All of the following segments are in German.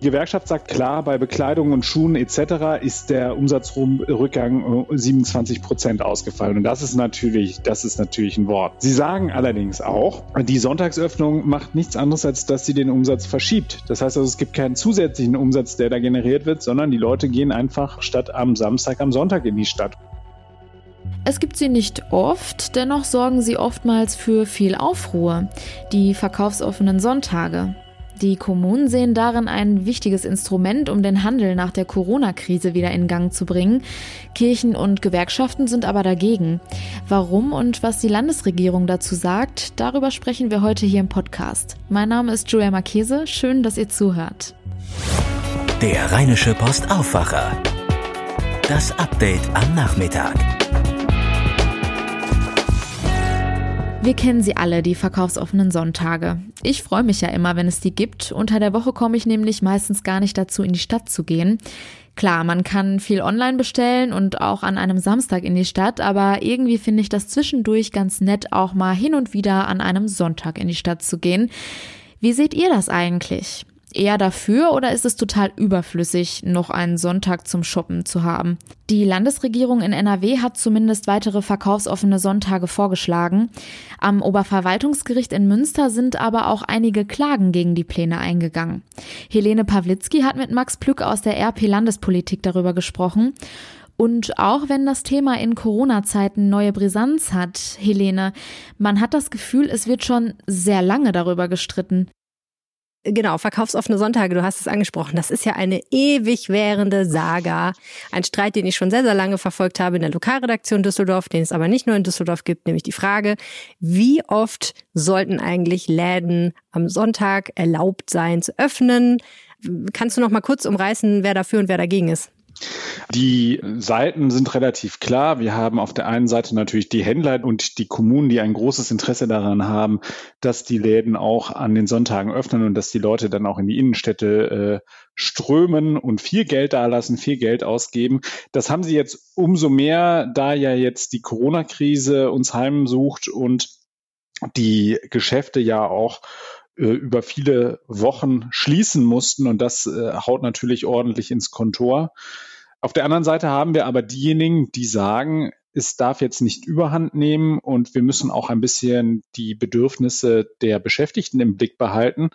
Die Gewerkschaft sagt klar, bei Bekleidung und Schuhen etc. ist der Umsatzrückgang 27 Prozent ausgefallen. Und das ist natürlich, das ist natürlich ein Wort. Sie sagen allerdings auch, die Sonntagsöffnung macht nichts anderes, als dass sie den Umsatz verschiebt. Das heißt also, es gibt keinen zusätzlichen Umsatz, der da generiert wird, sondern die Leute gehen einfach statt am Samstag am Sonntag in die Stadt. Es gibt sie nicht oft, dennoch sorgen sie oftmals für viel Aufruhr. Die verkaufsoffenen Sonntage. Die Kommunen sehen darin ein wichtiges Instrument, um den Handel nach der Corona-Krise wieder in Gang zu bringen. Kirchen und Gewerkschaften sind aber dagegen. Warum und was die Landesregierung dazu sagt, darüber sprechen wir heute hier im Podcast. Mein Name ist Julia Marchese, schön, dass ihr zuhört. Der Rheinische Post Aufwacher. Das Update am Nachmittag. Wir kennen sie alle, die verkaufsoffenen Sonntage. Ich freue mich ja immer, wenn es die gibt. Unter der Woche komme ich nämlich meistens gar nicht dazu, in die Stadt zu gehen. Klar, man kann viel online bestellen und auch an einem Samstag in die Stadt, aber irgendwie finde ich das zwischendurch ganz nett, auch mal hin und wieder an einem Sonntag in die Stadt zu gehen. Wie seht ihr das eigentlich? Eher dafür oder ist es total überflüssig, noch einen Sonntag zum Shoppen zu haben? Die Landesregierung in NRW hat zumindest weitere verkaufsoffene Sonntage vorgeschlagen. Am Oberverwaltungsgericht in Münster sind aber auch einige Klagen gegen die Pläne eingegangen. Helene Pawlitzki hat mit Max Plück aus der RP Landespolitik darüber gesprochen. Und auch wenn das Thema in Corona-Zeiten neue Brisanz hat, Helene, man hat das Gefühl, es wird schon sehr lange darüber gestritten. Genau, verkaufsoffene Sonntage, du hast es angesprochen. Das ist ja eine ewig währende Saga. Ein Streit, den ich schon sehr, sehr lange verfolgt habe in der Lokalredaktion Düsseldorf, den es aber nicht nur in Düsseldorf gibt, nämlich die Frage, wie oft sollten eigentlich Läden am Sonntag erlaubt sein zu öffnen? Kannst du noch mal kurz umreißen, wer dafür und wer dagegen ist? Die Seiten sind relativ klar. Wir haben auf der einen Seite natürlich die Händler und die Kommunen, die ein großes Interesse daran haben, dass die Läden auch an den Sonntagen öffnen und dass die Leute dann auch in die Innenstädte äh, strömen und viel Geld dalassen, viel Geld ausgeben. Das haben sie jetzt umso mehr, da ja jetzt die Corona-Krise uns heimsucht und die Geschäfte ja auch äh, über viele Wochen schließen mussten und das äh, haut natürlich ordentlich ins Kontor. Auf der anderen Seite haben wir aber diejenigen, die sagen, es darf jetzt nicht überhand nehmen und wir müssen auch ein bisschen die Bedürfnisse der Beschäftigten im Blick behalten.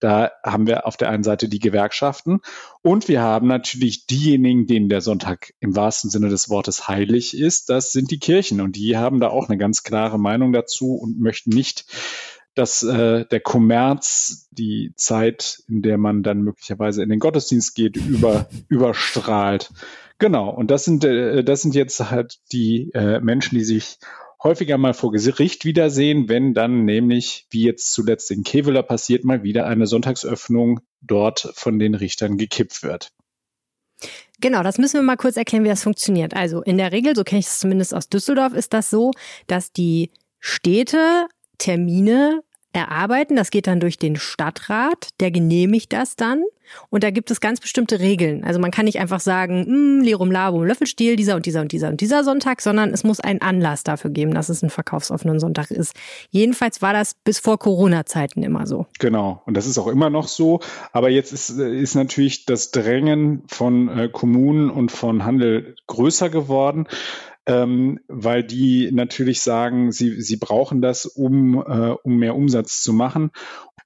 Da haben wir auf der einen Seite die Gewerkschaften und wir haben natürlich diejenigen, denen der Sonntag im wahrsten Sinne des Wortes heilig ist. Das sind die Kirchen und die haben da auch eine ganz klare Meinung dazu und möchten nicht dass äh, der Kommerz die Zeit, in der man dann möglicherweise in den Gottesdienst geht, über, überstrahlt. Genau, und das sind, äh, das sind jetzt halt die äh, Menschen, die sich häufiger mal vor Gericht wiedersehen, wenn dann nämlich, wie jetzt zuletzt in Keveler passiert, mal wieder eine Sonntagsöffnung dort von den Richtern gekippt wird. Genau, das müssen wir mal kurz erklären, wie das funktioniert. Also in der Regel, so kenne ich es zumindest aus Düsseldorf, ist das so, dass die Städte Termine erarbeiten. Das geht dann durch den Stadtrat, der genehmigt das dann. Und da gibt es ganz bestimmte Regeln. Also man kann nicht einfach sagen, hm, Lerum Labum, Löffelstiel, dieser und dieser und dieser und dieser Sonntag, sondern es muss einen Anlass dafür geben, dass es ein verkaufsoffener Sonntag ist. Jedenfalls war das bis vor Corona-Zeiten immer so. Genau. Und das ist auch immer noch so. Aber jetzt ist, ist natürlich das Drängen von äh, Kommunen und von Handel größer geworden ähm, weil die natürlich sagen, sie, sie brauchen das, um, äh, um mehr Umsatz zu machen.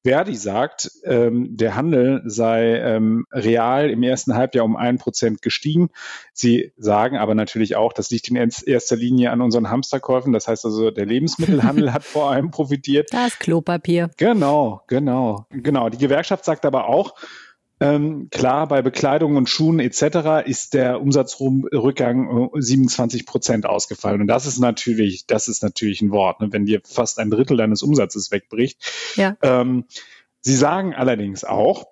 Verdi sagt, ähm, der Handel sei ähm, real im ersten Halbjahr um ein Prozent gestiegen. Sie sagen aber natürlich auch, das liegt in erster Linie an unseren Hamsterkäufen. Das heißt also, der Lebensmittelhandel hat vor allem profitiert. Das Klopapier. Genau, genau, genau. Die Gewerkschaft sagt aber auch, ähm, klar, bei Bekleidung und Schuhen etc. ist der Umsatzrückgang 27 Prozent ausgefallen. Und das ist natürlich, das ist natürlich ein Wort, ne? wenn dir fast ein Drittel deines Umsatzes wegbricht. Ja. Ähm, Sie sagen allerdings auch,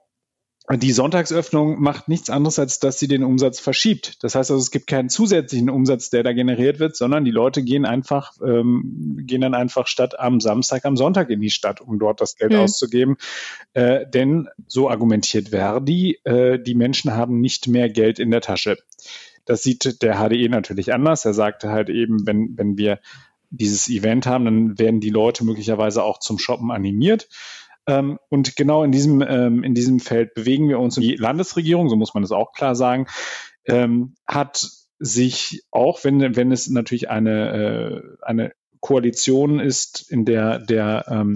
die Sonntagsöffnung macht nichts anderes, als dass sie den Umsatz verschiebt. Das heißt also, es gibt keinen zusätzlichen Umsatz, der da generiert wird, sondern die Leute gehen einfach, ähm, gehen dann einfach statt am Samstag am Sonntag in die Stadt, um dort das Geld mhm. auszugeben. Äh, denn so argumentiert Verdi, äh, die Menschen haben nicht mehr Geld in der Tasche. Das sieht der HDE natürlich anders. Er sagte halt eben, wenn, wenn wir dieses Event haben, dann werden die Leute möglicherweise auch zum Shoppen animiert. Ähm, und genau in diesem, ähm, in diesem Feld bewegen wir uns. Und die Landesregierung, so muss man das auch klar sagen, ähm, hat sich auch, wenn, wenn es natürlich eine, äh, eine Koalition ist, in der der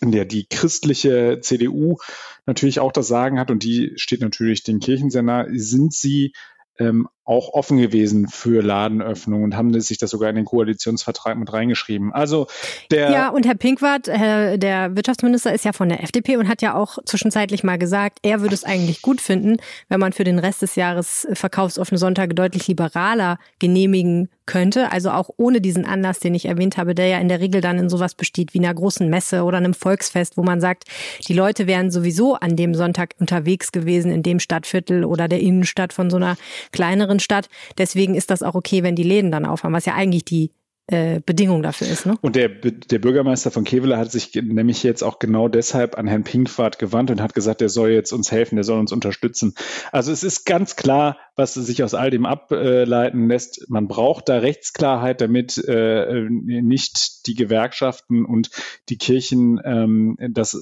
in der die christliche CDU natürlich auch das Sagen hat und die steht natürlich den Kirchen sehr nah, sind sie ähm, auch offen gewesen für Ladenöffnung und haben sich das sogar in den Koalitionsvertrag mit reingeschrieben. Also der Ja, und Herr Pinkwart, Herr, der Wirtschaftsminister, ist ja von der FDP und hat ja auch zwischenzeitlich mal gesagt, er würde es eigentlich gut finden, wenn man für den Rest des Jahres verkaufsoffene Sonntage deutlich liberaler genehmigen könnte, also auch ohne diesen Anlass, den ich erwähnt habe, der ja in der Regel dann in sowas besteht wie einer großen Messe oder einem Volksfest, wo man sagt, die Leute wären sowieso an dem Sonntag unterwegs gewesen in dem Stadtviertel oder der Innenstadt von so einer kleineren Stadt. Deswegen ist das auch okay, wenn die Läden dann aufhaben, was ja eigentlich die äh, Bedingung dafür ist. Ne? Und der, der Bürgermeister von Kevela hat sich nämlich jetzt auch genau deshalb an Herrn Pinkwart gewandt und hat gesagt, er soll jetzt uns helfen, der soll uns unterstützen. Also es ist ganz klar, was sich aus all dem ableiten lässt. Man braucht da Rechtsklarheit, damit äh, nicht die Gewerkschaften und die Kirchen ähm, das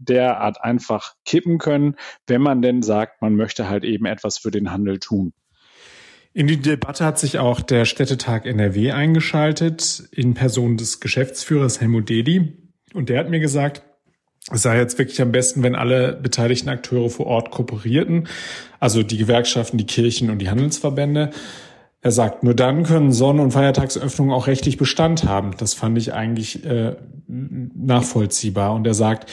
derart einfach kippen können, wenn man denn sagt, man möchte halt eben etwas für den Handel tun. In die Debatte hat sich auch der Städtetag NRW eingeschaltet in Person des Geschäftsführers Helmut Dedi. Und der hat mir gesagt, es sei jetzt wirklich am besten, wenn alle beteiligten Akteure vor Ort kooperierten, also die Gewerkschaften, die Kirchen und die Handelsverbände. Er sagt, nur dann können Sonn- und Feiertagsöffnungen auch rechtlich Bestand haben. Das fand ich eigentlich äh, nachvollziehbar. Und er sagt,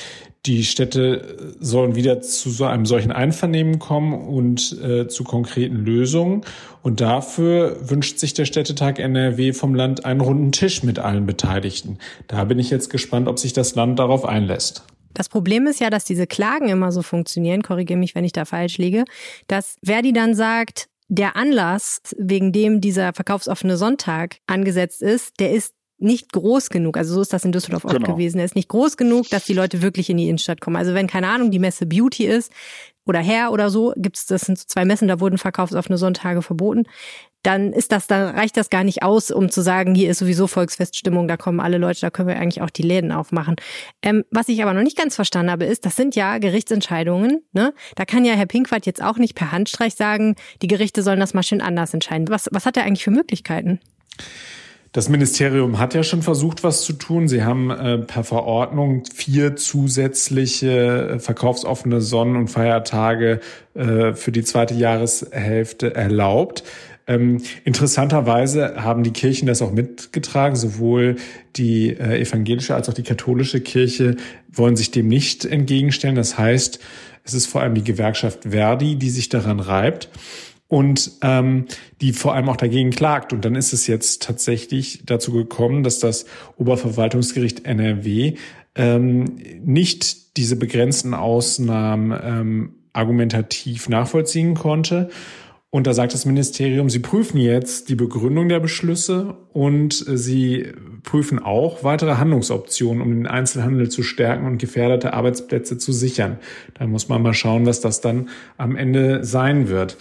die Städte sollen wieder zu so einem solchen Einvernehmen kommen und äh, zu konkreten Lösungen. Und dafür wünscht sich der Städtetag NRW vom Land einen runden Tisch mit allen Beteiligten. Da bin ich jetzt gespannt, ob sich das Land darauf einlässt. Das Problem ist ja, dass diese Klagen immer so funktionieren, korrigiere mich, wenn ich da falsch liege, dass Verdi dann sagt, der Anlass, wegen dem dieser verkaufsoffene Sonntag angesetzt ist, der ist nicht groß genug, also so ist das in Düsseldorf oft genau. gewesen, er ist nicht groß genug, dass die Leute wirklich in die Innenstadt kommen. Also wenn, keine Ahnung, die Messe Beauty ist oder Hair oder so, gibt's, das sind so zwei Messen, da wurden verkaufsoffene Sonntage verboten, dann ist das, dann reicht das gar nicht aus, um zu sagen, hier ist sowieso Volksfeststimmung, da kommen alle Leute, da können wir eigentlich auch die Läden aufmachen. Ähm, was ich aber noch nicht ganz verstanden habe, ist, das sind ja Gerichtsentscheidungen, ne? Da kann ja Herr Pinkwart jetzt auch nicht per Handstreich sagen, die Gerichte sollen das mal schön anders entscheiden. Was, was hat er eigentlich für Möglichkeiten? Das Ministerium hat ja schon versucht, was zu tun. Sie haben äh, per Verordnung vier zusätzliche äh, verkaufsoffene Sonnen- und Feiertage äh, für die zweite Jahreshälfte erlaubt. Ähm, interessanterweise haben die Kirchen das auch mitgetragen. Sowohl die äh, evangelische als auch die katholische Kirche wollen sich dem nicht entgegenstellen. Das heißt, es ist vor allem die Gewerkschaft Verdi, die sich daran reibt und ähm, die vor allem auch dagegen klagt. Und dann ist es jetzt tatsächlich dazu gekommen, dass das Oberverwaltungsgericht NRW ähm, nicht diese begrenzten Ausnahmen ähm, argumentativ nachvollziehen konnte. Und da sagt das Ministerium, sie prüfen jetzt die Begründung der Beschlüsse und äh, sie prüfen auch weitere Handlungsoptionen, um den Einzelhandel zu stärken und gefährdete Arbeitsplätze zu sichern. Da muss man mal schauen, was das dann am Ende sein wird.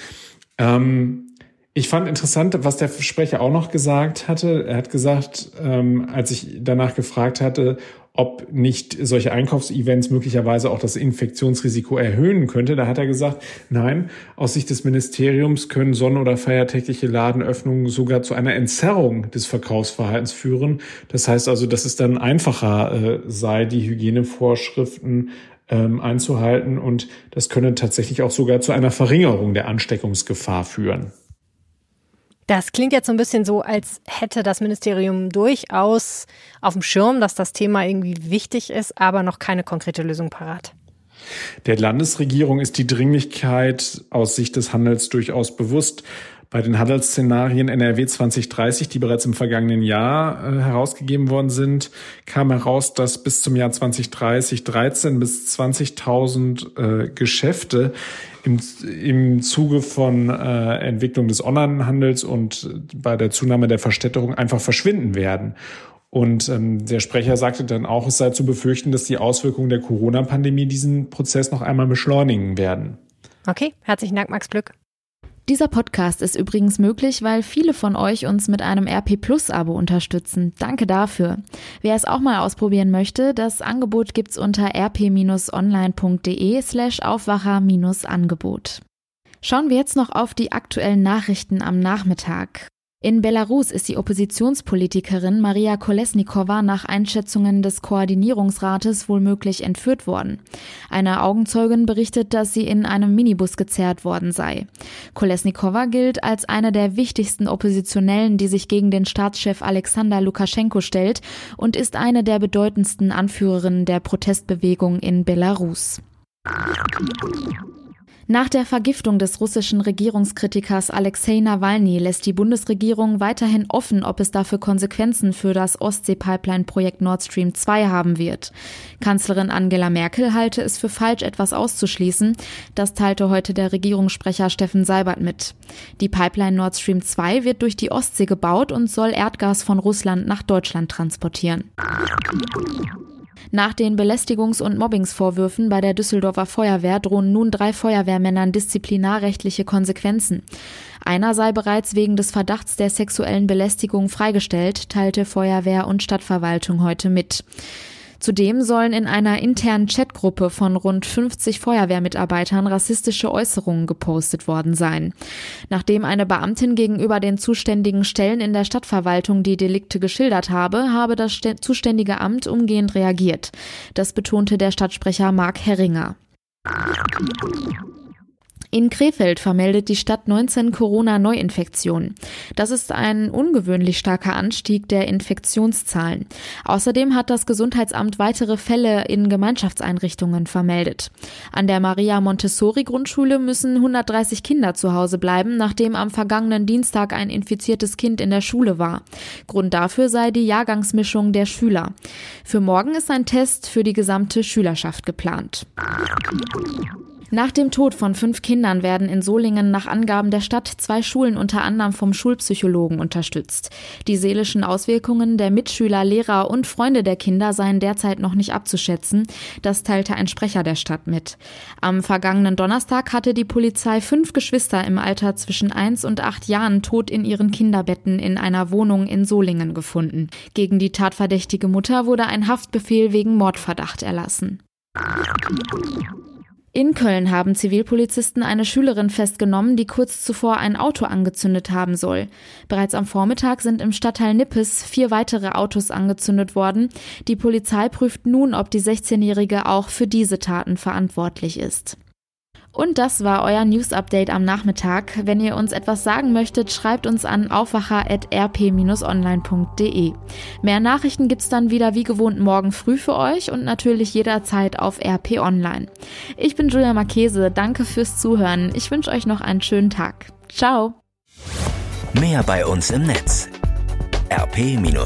Ähm, ich fand interessant, was der Sprecher auch noch gesagt hatte. Er hat gesagt, ähm, als ich danach gefragt hatte, ob nicht solche Einkaufsevents möglicherweise auch das Infektionsrisiko erhöhen könnte. Da hat er gesagt, nein, aus Sicht des Ministeriums können sonn- oder feiertägliche Ladenöffnungen sogar zu einer Entzerrung des Verkaufsverhaltens führen. Das heißt also, dass es dann einfacher äh, sei, die Hygienevorschriften ähm, einzuhalten und das könne tatsächlich auch sogar zu einer Verringerung der Ansteckungsgefahr führen. Das klingt jetzt so ein bisschen so, als hätte das Ministerium durchaus auf dem Schirm, dass das Thema irgendwie wichtig ist, aber noch keine konkrete Lösung parat. Der Landesregierung ist die Dringlichkeit aus Sicht des Handels durchaus bewusst. Bei den Handelsszenarien NRW 2030, die bereits im vergangenen Jahr äh, herausgegeben worden sind, kam heraus, dass bis zum Jahr 2030 13 bis 20.000 äh, Geschäfte im, im Zuge von äh, Entwicklung des Onlinehandels und bei der Zunahme der Verstädterung einfach verschwinden werden. Und ähm, der Sprecher sagte dann auch, es sei zu befürchten, dass die Auswirkungen der Corona-Pandemie diesen Prozess noch einmal beschleunigen werden. Okay, herzlichen Dank, Max Glück. Dieser Podcast ist übrigens möglich, weil viele von euch uns mit einem RP Plus Abo unterstützen. Danke dafür. Wer es auch mal ausprobieren möchte, das Angebot gibt's unter rp-online.de slash Aufwacher-Angebot. Schauen wir jetzt noch auf die aktuellen Nachrichten am Nachmittag. In Belarus ist die Oppositionspolitikerin Maria Kolesnikova nach Einschätzungen des Koordinierungsrates wohlmöglich entführt worden. Eine Augenzeugin berichtet, dass sie in einem Minibus gezerrt worden sei. Kolesnikova gilt als eine der wichtigsten Oppositionellen, die sich gegen den Staatschef Alexander Lukaschenko stellt und ist eine der bedeutendsten Anführerinnen der Protestbewegung in Belarus. Nach der Vergiftung des russischen Regierungskritikers Alexei Nawalny lässt die Bundesregierung weiterhin offen, ob es dafür Konsequenzen für das Ostsee-Pipeline-Projekt Nord Stream 2 haben wird. Kanzlerin Angela Merkel halte es für falsch, etwas auszuschließen. Das teilte heute der Regierungssprecher Steffen Seibert mit. Die Pipeline Nord Stream 2 wird durch die Ostsee gebaut und soll Erdgas von Russland nach Deutschland transportieren. Nach den Belästigungs- und Mobbingsvorwürfen bei der Düsseldorfer Feuerwehr drohen nun drei Feuerwehrmännern disziplinarrechtliche Konsequenzen. Einer sei bereits wegen des Verdachts der sexuellen Belästigung freigestellt, teilte Feuerwehr und Stadtverwaltung heute mit. Zudem sollen in einer internen Chatgruppe von rund 50 Feuerwehrmitarbeitern rassistische Äußerungen gepostet worden sein. Nachdem eine Beamtin gegenüber den zuständigen Stellen in der Stadtverwaltung die Delikte geschildert habe, habe das zuständige Amt umgehend reagiert. Das betonte der Stadtsprecher Mark Herringer. In Krefeld vermeldet die Stadt 19 Corona-Neuinfektionen. Das ist ein ungewöhnlich starker Anstieg der Infektionszahlen. Außerdem hat das Gesundheitsamt weitere Fälle in Gemeinschaftseinrichtungen vermeldet. An der Maria Montessori Grundschule müssen 130 Kinder zu Hause bleiben, nachdem am vergangenen Dienstag ein infiziertes Kind in der Schule war. Grund dafür sei die Jahrgangsmischung der Schüler. Für morgen ist ein Test für die gesamte Schülerschaft geplant. Nach dem Tod von fünf Kindern werden in Solingen nach Angaben der Stadt zwei Schulen unter anderem vom Schulpsychologen unterstützt. Die seelischen Auswirkungen der Mitschüler, Lehrer und Freunde der Kinder seien derzeit noch nicht abzuschätzen. Das teilte ein Sprecher der Stadt mit. Am vergangenen Donnerstag hatte die Polizei fünf Geschwister im Alter zwischen eins und acht Jahren tot in ihren Kinderbetten in einer Wohnung in Solingen gefunden. Gegen die tatverdächtige Mutter wurde ein Haftbefehl wegen Mordverdacht erlassen. In Köln haben Zivilpolizisten eine Schülerin festgenommen, die kurz zuvor ein Auto angezündet haben soll. Bereits am Vormittag sind im Stadtteil Nippes vier weitere Autos angezündet worden. Die Polizei prüft nun, ob die 16-Jährige auch für diese Taten verantwortlich ist. Und das war euer News Update am Nachmittag. Wenn ihr uns etwas sagen möchtet, schreibt uns an aufwacher.rp-online.de. Mehr Nachrichten gibt's dann wieder wie gewohnt morgen früh für euch und natürlich jederzeit auf RP Online. Ich bin Julia Marchese, danke fürs Zuhören. Ich wünsche euch noch einen schönen Tag. Ciao. Mehr bei uns im Netz rp-online.de